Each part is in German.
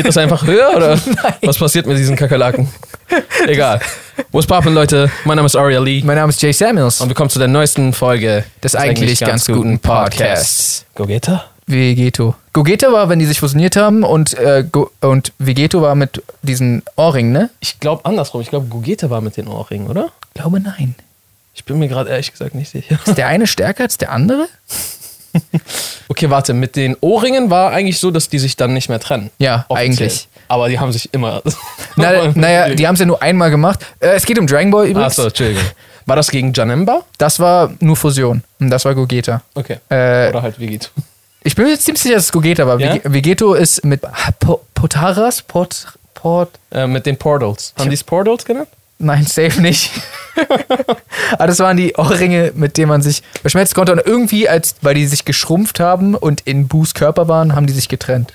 Geht das einfach höher oder was passiert mit diesen Kakerlaken? Egal. What's poppin', Leute? Mein Name ist Aria Lee Mein Name ist Jay Samuels. und willkommen zu der neuesten Folge des eigentlich ganz guten Podcasts. Gogeta? Vegeto. Gogeta war, wenn die sich fusioniert haben und, äh, und Vegeto war mit diesen Ohrringen, ne? Ich glaube andersrum. Ich glaube, Gogeta war mit den Ohrringen, oder? Ich glaube nein. Ich bin mir gerade ehrlich gesagt nicht sicher. Ist der eine stärker als der andere? Okay, warte. Mit den Ohrringen war eigentlich so, dass die sich dann nicht mehr trennen. Ja, Offiziell. eigentlich. Aber die haben sich immer. Na, naja, die haben es ja nur einmal gemacht. Äh, es geht um Dragon Ball übrigens. Achso, Entschuldigung. War das gegen Janemba? Das war nur Fusion. Und das war Gogeta. Okay. Äh, Oder halt Vegeto. ich bin mir jetzt ziemlich sicher, dass es Gogeta war. Ja? Vege- Vegeto ist mit Po- Potaras? Pot, Pot, Äh, mit den Portals. Haben die es Portals genannt? Nein, safe nicht. Aber das waren die Ohrringe, mit denen man sich verschmelzen konnte. Und irgendwie, als, weil die sich geschrumpft haben und in Boos Körper waren, haben die sich getrennt.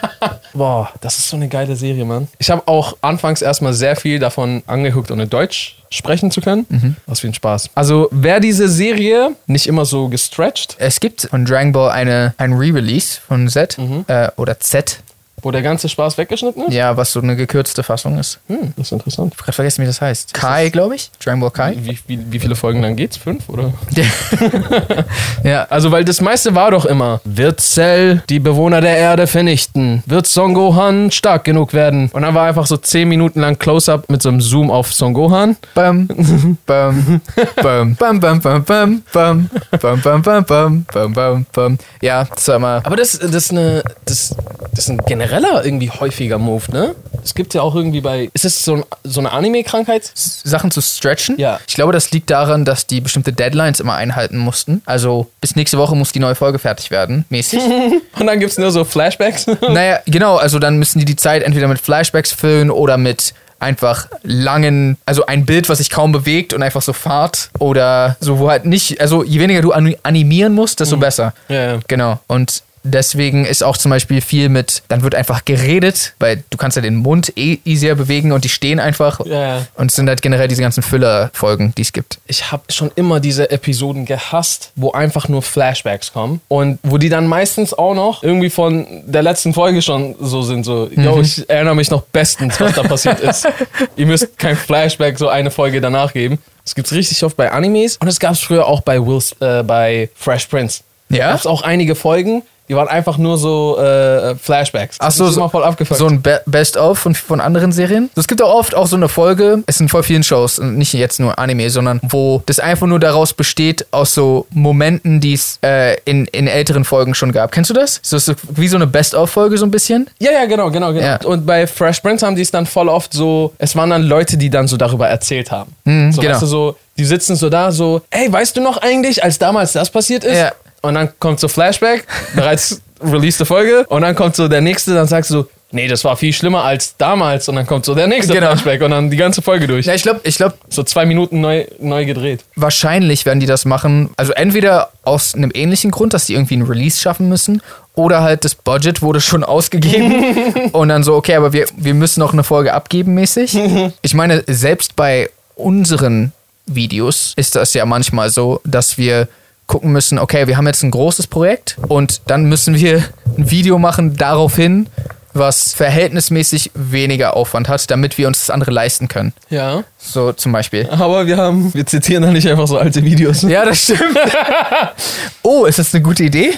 Boah, das ist so eine geile Serie, Mann. Ich habe auch anfangs erstmal sehr viel davon angeguckt, ohne Deutsch sprechen zu können. Was für ein Spaß. Also, wäre diese Serie nicht immer so gestretched, Es gibt von Dragon Ball eine, ein Re-Release von Z äh, oder Z, wo der ganze Spaß weggeschnitten ist? ja, was so eine gekürzte Fassung ist. Hm, das ist interessant. Ich habe gerade vergessen, wie das heißt. Kai, glaube ich. Dragon Ball Kai. Wie, wie, wie viele Folgen dann geht's? Fünf, oder? ja, Also, weil das meiste war doch immer, wird Cell die Bewohner der Erde vernichten? Wird Son Gohan stark genug werden? Und dann war einfach so zehn Minuten lang Close-Up mit so einem Zoom auf Son Gohan. Bam, bam, bam, bam, bam, bam, bam, bam, bam, bam, bam, bam, bam, bam, bam. Ja, das war immer. Aber das, das, ist eine, das, das ist ein genereller irgendwie häufiger Move, ne? Es gibt ja auch irgendwie bei. Ist das so, ein, so eine Anime-Krankheit? Sachen zu stretchen. Ja. Ich glaube, das liegt daran, dass die bestimmte Deadlines immer einhalten mussten. Also bis nächste Woche muss die neue Folge fertig werden, mäßig. Und dann gibt es nur so Flashbacks. naja, genau, also dann müssen die die Zeit entweder mit Flashbacks füllen oder mit einfach langen, also ein Bild, was sich kaum bewegt und einfach so fahrt oder so, wo halt nicht, also je weniger du ani- animieren musst, desto besser. Ja, ja. Genau. Und deswegen ist auch zum Beispiel viel mit, dann wird einfach geredet, weil du kannst ja den Mund eh easier bewegen und die stehen einfach. Ja. Und es sind halt generell diese ganzen Füllerfolgen, die es gibt. Ich habe schon immer diese Episoden gehasst, wo einfach nur Flashbacks kommen und wo die dann meistens auch noch irgendwie von der letzten Folge schon so sind, so, yo, ich erinnere mich noch bestens, was da passiert ist. Ihr müsst kein Flashback so eine Folge danach geben. Das gibt's richtig oft bei Animes und es gab's früher auch bei Will's, äh, bei Fresh Prince. Ja? Gab's auch einige Folgen, die waren einfach nur so äh, Flashbacks. Ach so, Das ist so- immer voll abgefuckt. So ein Be Best-of von, von anderen Serien. Es gibt auch oft auch so eine Folge, es sind voll vielen Shows, und nicht jetzt nur Anime, sondern wo das einfach nur daraus besteht, aus so Momenten, die es äh, in, in älteren Folgen schon gab. Kennst du das? So, so wie so eine Best-of-Folge so ein bisschen? Ja, ja, genau, genau, genau. Ja. Und bei Fresh Prince haben die es dann voll oft so, es waren dann Leute, die dann so darüber erzählt haben. so, genau. weißt du, so, die sitzen so da, so, ey, weißt du noch eigentlich, als damals das passiert ist? Ja. Und dann kommt so Flashback, bereits released Folge, und dann kommt so der nächste, dann sagst du, nee, das war viel schlimmer als damals, und dann kommt so der nächste Genau. Flashback und dann die ganze Folge durch. Ja, ich glaube, ich glaube, So zwei Minuten neu, neu gedreht. wahrscheinlich werden die das machen. Also entweder aus einem ähnlichen Grund, dass die irgendwie einen Release schaffen müssen, oder halt das Budget wurde schon ausgegeben und dann so, okay, aber wir, wir müssen noch eine Folge abgeben mäßig. Ich meine, selbst bei unseren Videos ist das ja manchmal so, dass wir gucken müssen, okay, wir haben jetzt ein großes Projekt und dann müssen wir ein Video machen daraufhin, was verhältnismäßig weniger Aufwand hat, damit wir uns das andere leisten können. Ja. So zum Beispiel. Aber wir haben, wir zitieren dann nicht einfach so alte Videos. Ja, das stimmt. oh, ist das eine gute Idee?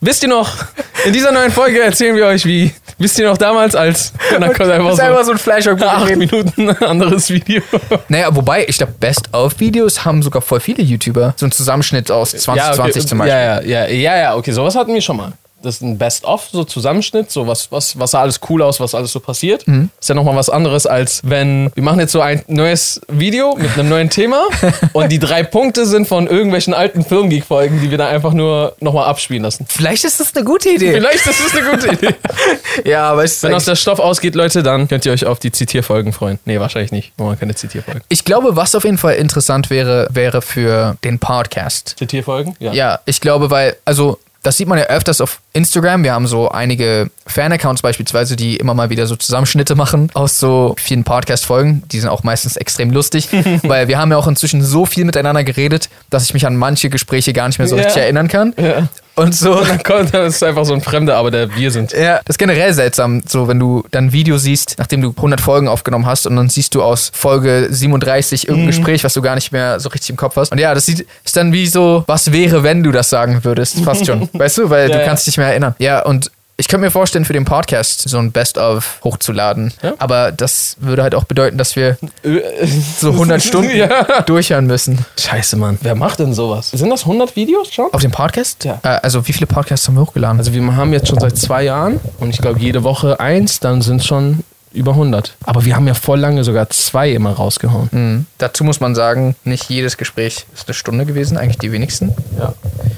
Wisst ihr noch, in dieser neuen Folge erzählen wir euch, wie, wisst ihr noch damals als, und dann kommt einfach ist so, einfach so ein Flashback. acht Minuten ein anderes Video. Naja, wobei, ich glaube, Best-of-Videos haben sogar voll viele YouTuber. So ein Zusammenschnitt aus 2020 zum Beispiel. Ja, ja, ja, ja, ja, okay, sowas hatten wir schon mal. Das ist ein Best-of, so Zusammenschnitt, so was, was, was sah alles cool aus, was alles so passiert. Mhm. Ist ja nochmal was anderes, als wenn wir machen jetzt so ein neues Video mit einem neuen Thema und die drei Punkte sind von irgendwelchen alten Filmgeek-Folgen, die wir dann einfach nur nochmal abspielen lassen. Vielleicht ist das eine gute Idee. Vielleicht ist das eine gute Idee. Ja, aber es Wenn aus der Stoff ausgeht, Leute, dann könnt ihr euch auf die Zitierfolgen freuen. Nee, wahrscheinlich nicht. Wir machen keine Zitierfolgen. ich glaube, was auf jeden Fall interessant wäre, wäre für den Podcast. Zitierfolgen? Ja, ich glaube, weil, also das sieht man ja öfters auf Instagram. Wir haben so einige Fan-Accounts beispielsweise, die immer mal wieder so Zusammenschnitte machen aus so vielen Podcast-Folgen. Die sind auch meistens extrem lustig, weil wir haben ja auch inzwischen so viel miteinander geredet, dass ich mich an manche Gespräche gar nicht mehr so Ja. richtig erinnern kann. Ja. Und so. Und dann kommt, dann ist es einfach so ein Fremder, aber der wir sind. Ja, das ist generell seltsam, so wenn du dann ein Video siehst, nachdem du 100 Folgen aufgenommen hast und dann siehst du aus Folge 37 irgendein Gespräch, was du gar nicht mehr so richtig im Kopf hast. Und ja, das sieht, ist dann wie so, was wäre, wenn du das sagen würdest, fast schon. weißt du, weil Ja, du kannst dich nicht mehr erinnern. Ja, und ich könnte mir vorstellen, für den Podcast so ein Best-of hochzuladen. Ja. Aber das würde halt auch bedeuten, dass wir so 100 Stunden Ja. durchhören müssen. Scheiße, Mann. Wer macht denn sowas? Sind das 100 Videos schon? Auf dem Podcast? Ja. Äh, also wie viele Podcasts haben wir hochgeladen? Also wir haben jetzt schon seit zwei Jahren und ich glaube jede Woche eins, dann sind schon über 100. Aber wir haben ja voll lange sogar zwei immer rausgehauen. Mhm. Dazu muss man sagen, nicht jedes Gespräch ist eine Stunde gewesen, eigentlich die wenigsten. Ja.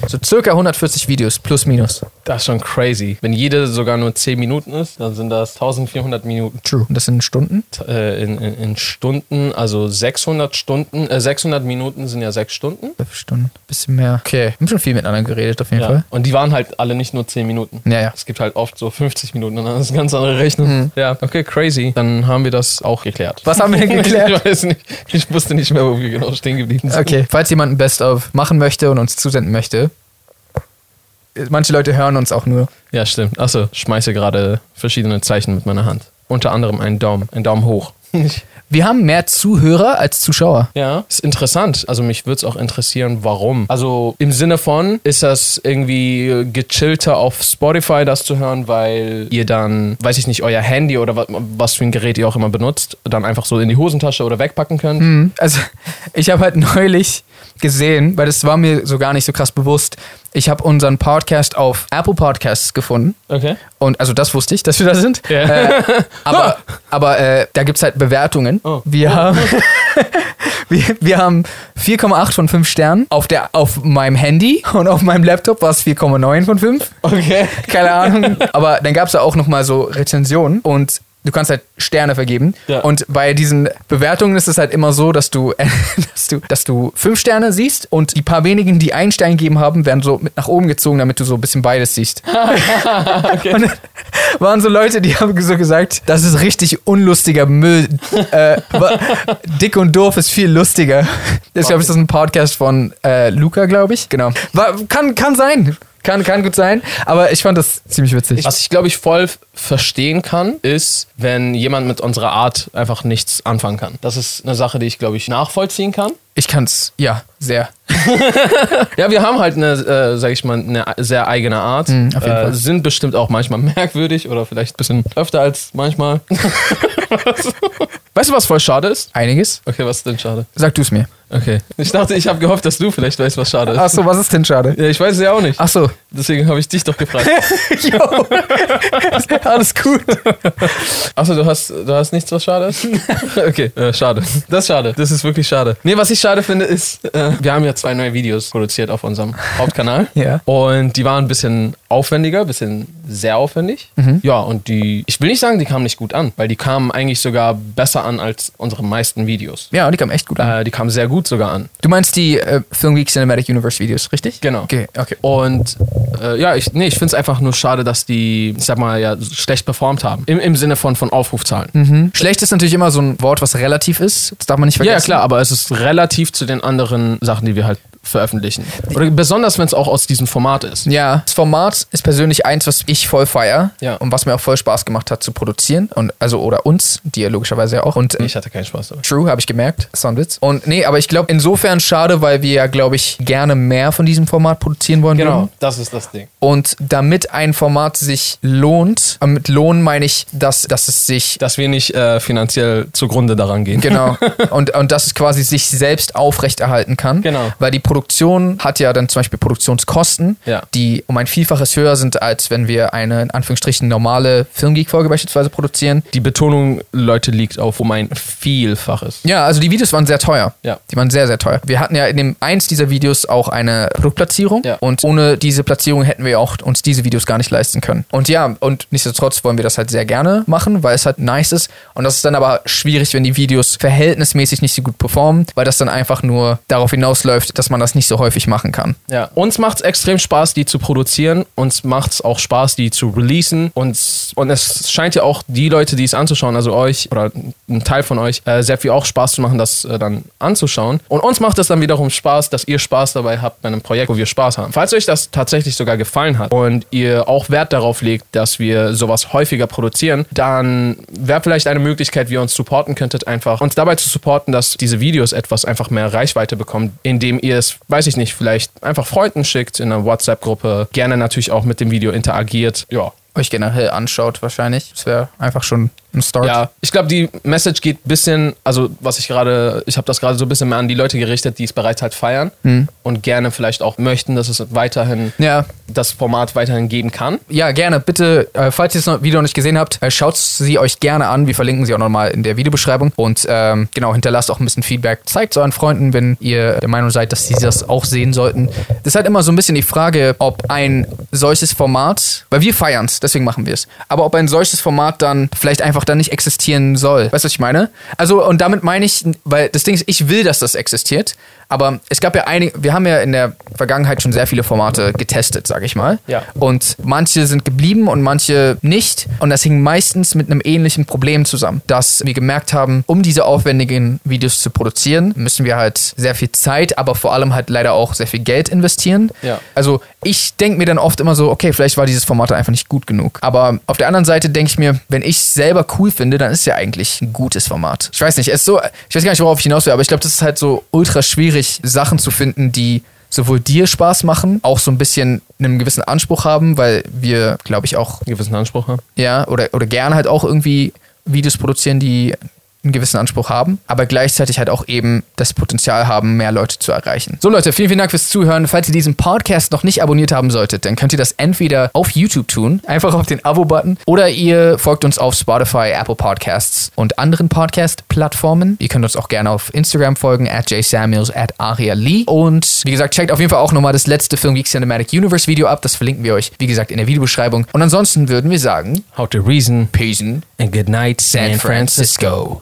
So circa 140 Videos, plus minus. Das ist schon crazy. Wenn jede sogar nur 10 Minuten ist, dann sind das 1400 Minuten True. Und das sind Stunden? äh, in, in, in Stunden, also 600 Stunden, äh, 600 Minuten sind ja 6 Stunden. Zwölf Stunden. Bisschen mehr. Okay. Wir haben schon viel miteinander geredet, auf jeden Ja. Fall. Und die waren halt alle nicht nur 10 Minuten. Ja, ja. Es gibt halt oft so 50 Minuten und dann ist eine ganz andere Rechnung. Ja, okay, crazy. Dann haben wir das auch geklärt. Was haben wir denn geklärt? ich weiß nicht. Ich wusste nicht mehr, wo wir genau stehen geblieben sind. Okay. Falls jemand ein Best-of machen möchte und uns zusenden möchte, manche Leute hören uns auch nur. Ja, stimmt. Achso, schmeiße gerade verschiedene Zeichen mit meiner Hand. Unter anderem einen Daumen, einen Daumen hoch. Wir haben mehr Zuhörer als Zuschauer. Ja, ist interessant. Also mich würde es auch interessieren, warum. Also im Sinne von, ist das irgendwie gechillter auf Spotify, das zu hören, weil ihr dann, weiß ich nicht, euer Handy oder was, was für ein Gerät ihr auch immer benutzt, dann einfach so in die Hosentasche oder wegpacken könnt? Mhm. Also, ich habe halt neulich gesehen, weil das war mir so gar nicht so krass bewusst. Ich habe unseren Podcast auf Apple Podcasts gefunden. Okay. Und also das wusste ich, dass wir da sind. Ja. Äh, aber aber äh, da gibt es halt Bewertungen. Oh. Wir, haben, wir, wir haben 4,8 von 5 Sternen auf, der, auf meinem Handy und auf meinem Laptop war es 4,9 von 5. Okay. Keine Ahnung. Aber dann gab es da auch nochmal so Rezensionen und du kannst halt Sterne vergeben. Ja. Und bei diesen Bewertungen ist es halt immer so, dass du, dass du, dass du fünf Sterne siehst und die paar wenigen, die einen Stern gegeben haben, werden so mit nach oben gezogen, damit du so ein bisschen beides siehst. Und dann waren so Leute, die haben so gesagt, das ist richtig unlustiger Müll. äh, Dick und doof ist viel lustiger. Das glaube ich, das ist ein Podcast von äh, Luca, glaube ich. Genau. War, kann, kann sein. Kann, kann gut sein. Aber ich fand das ziemlich witzig. Was ich glaube ich voll verstehen kann, ist, wenn jemand mit unserer Art einfach nichts anfangen kann. Das ist eine Sache, die ich glaube ich nachvollziehen kann. Ich kann's, ja, sehr. Ja, wir haben halt eine, äh, sag ich mal, eine sehr eigene Art. Mhm, auf jeden äh, Fall. sind bestimmt auch manchmal merkwürdig oder vielleicht ein bisschen öfter als manchmal. weißt du, was voll schade ist? Einiges. Okay, was ist denn schade? Sag du's mir. Okay. Ich dachte, ich habe gehofft, dass du vielleicht weißt, was schade ist. Ach so, was ist denn schade? Ja, ich weiß es ja auch nicht. Ach so. Deswegen habe ich dich doch gefragt. Jo. Alles gut. Achso, du hast, du hast nichts, was schade ist? Okay, äh, schade. Das ist schade. Das ist wirklich schade. Nee, was ich schade finde, ist, äh, wir haben ja zwei neue Videos produziert auf unserem Hauptkanal. Ja. Und die waren ein bisschen aufwendiger, ein bisschen sehr aufwendig. Ja, und die, ich will nicht sagen, die kamen nicht gut an, weil die kamen eigentlich sogar besser an als unsere meisten Videos. Ja, die kam echt gut an. Äh, die kamen sehr gut sogar an. Du meinst die äh, Film Week Cinematic Universe Videos, richtig? Genau. Okay, okay. Und äh, ja, ich, nee, ich finde es einfach nur schade, dass die, ich sag mal, ja, schlecht performt haben. Im, im Sinne von, von Aufrufzahlen. Mhm. Schlecht ist natürlich immer so ein Wort, was relativ ist. Das darf man nicht vergessen. ja, klar, aber es ist relativ zu den anderen Sachen, die wir halt veröffentlichen. Oder besonders, wenn es auch aus diesem Format ist. Ja, das Format ist persönlich eins, was ich voll feier Ja. und was mir auch voll Spaß gemacht hat zu produzieren und also oder uns, dir logischerweise ja auch und Ich hatte keinen Spaß dabei. True, habe ich gemerkt. Das war ein Witz. Und nee, aber ich glaube insofern schade, weil wir ja, glaube ich, gerne mehr von diesem Format produzieren wollen Genau, würden. das ist das Ding. Und damit ein Format sich lohnt, und mit Lohn meine ich, dass, dass es sich Dass wir nicht äh, finanziell zugrunde daran gehen. Genau. Und, und dass es quasi sich selbst aufrechterhalten kann. Genau. Weil die Produktion hat ja dann zum Beispiel Produktionskosten, Ja. die um ein Vielfaches höher sind, als wenn wir eine in Anführungsstrichen normale Filmgeek-Folge beispielsweise produzieren. Die Betonung, Leute, liegt auf um ein Vielfaches. Ja, also die Videos waren sehr teuer. Ja. Die waren sehr, sehr teuer. Wir hatten ja in dem eins dieser Videos auch eine Produktplatzierung. Ja. Und ohne diese Platzierung hätten wir auch uns diese Videos gar nicht leisten können. Und ja, und nichtsdestotrotz wollen wir das halt sehr gerne machen, weil es halt nice ist. Und das ist dann aber schwierig, wenn die Videos verhältnismäßig nicht so gut performen, weil das dann einfach nur darauf hinausläuft, dass man man das nicht so häufig machen kann. Ja, uns macht es extrem Spaß, die zu produzieren. Uns macht es auch Spaß, die zu releasen. Und, und es scheint ja auch die Leute, die es anzuschauen, also euch oder ein Teil von euch, äh, sehr viel auch Spaß zu machen, das äh, dann anzuschauen. Und uns macht es dann wiederum Spaß, dass ihr Spaß dabei habt bei einem Projekt, wo wir Spaß haben. Falls euch das tatsächlich sogar gefallen hat und ihr auch Wert darauf legt, dass wir sowas häufiger produzieren, dann wäre vielleicht eine Möglichkeit, wie ihr uns supporten könntet, einfach uns dabei zu supporten, dass diese Videos etwas einfach mehr Reichweite bekommen, indem ihr es, weiß ich nicht, vielleicht einfach Freunden schickt in einer WhatsApp-Gruppe, gerne natürlich auch mit dem Video interagiert. Ja, Euch generell anschaut wahrscheinlich. Das wäre einfach schon ein Start. Ja, ich glaube, die Message geht ein bisschen, also was ich gerade, ich habe das gerade so ein bisschen mehr an die Leute gerichtet, die es bereits halt feiern und gerne vielleicht auch möchten, dass es weiterhin Ja, das Format weiterhin geben kann. Ja, gerne. Bitte, äh, falls ihr das Video noch nicht gesehen habt, äh, schaut sie euch gerne an. Wir verlinken sie auch nochmal in der Videobeschreibung. Und ähm, genau, hinterlasst auch ein bisschen Feedback. Zeigt es euren Freunden, wenn ihr der Meinung seid, dass sie das auch sehen sollten. Das ist halt immer so ein bisschen die Frage, ob ein solches Format, weil wir feiern es, deswegen machen wir es, aber ob ein solches Format dann vielleicht einfach dann nicht existieren soll. Weißt du, was ich meine? Also, und damit meine ich, weil das Ding ist, ich will, dass das existiert. Aber es gab ja einige, wir haben ja in der Vergangenheit schon sehr viele Formate getestet, sage ich mal. Ja. Und manche sind geblieben und manche nicht. Und das hing meistens mit einem ähnlichen Problem zusammen, dass wir gemerkt haben, um diese aufwendigen Videos zu produzieren, müssen wir halt sehr viel Zeit, aber vor allem halt leider auch sehr viel Geld investieren. Ja. Also ich denke mir dann oft immer so, okay, vielleicht war dieses Format einfach nicht gut genug. Aber auf der anderen Seite denke ich mir, wenn ich es selber cool finde, dann ist es ja eigentlich ein gutes Format. Ich weiß nicht, es ist so, ich weiß gar nicht, worauf ich hinaus will, aber ich glaube, das ist halt so ultra schwierig, Sachen zu finden, die sowohl dir Spaß machen, auch so ein bisschen einen gewissen Anspruch haben, weil wir, glaube ich, auch, Einen gewissen Anspruch haben. ja, oder, oder gerne halt auch irgendwie Videos produzieren, die einen gewissen Anspruch haben, aber gleichzeitig halt auch eben das Potenzial haben, mehr Leute zu erreichen. So Leute, vielen, vielen Dank fürs Zuhören. Falls ihr diesen Podcast noch nicht abonniert haben solltet, dann könnt ihr das entweder auf YouTube tun, einfach auf den Abo-Button, oder ihr folgt uns auf Spotify, Apple Podcasts und anderen Podcast-Plattformen. Ihr könnt uns auch gerne auf Instagram folgen, at jsamuels, at Aria Lee. Und wie gesagt, checkt auf jeden Fall auch nochmal das letzte Film Geek Cinematic Universe Video ab. Das verlinken wir euch, wie gesagt, in der Videobeschreibung. Und ansonsten würden wir sagen, How to reason Peace and good night, San Francisco.